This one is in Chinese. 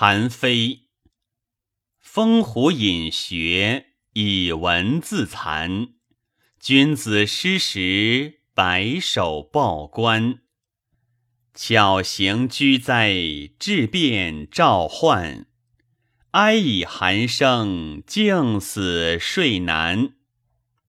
韩非。风虎隐学，以文自残。君子失时，白首报官。巧行居哉，质变召唤。哀以寒声，静死睡难。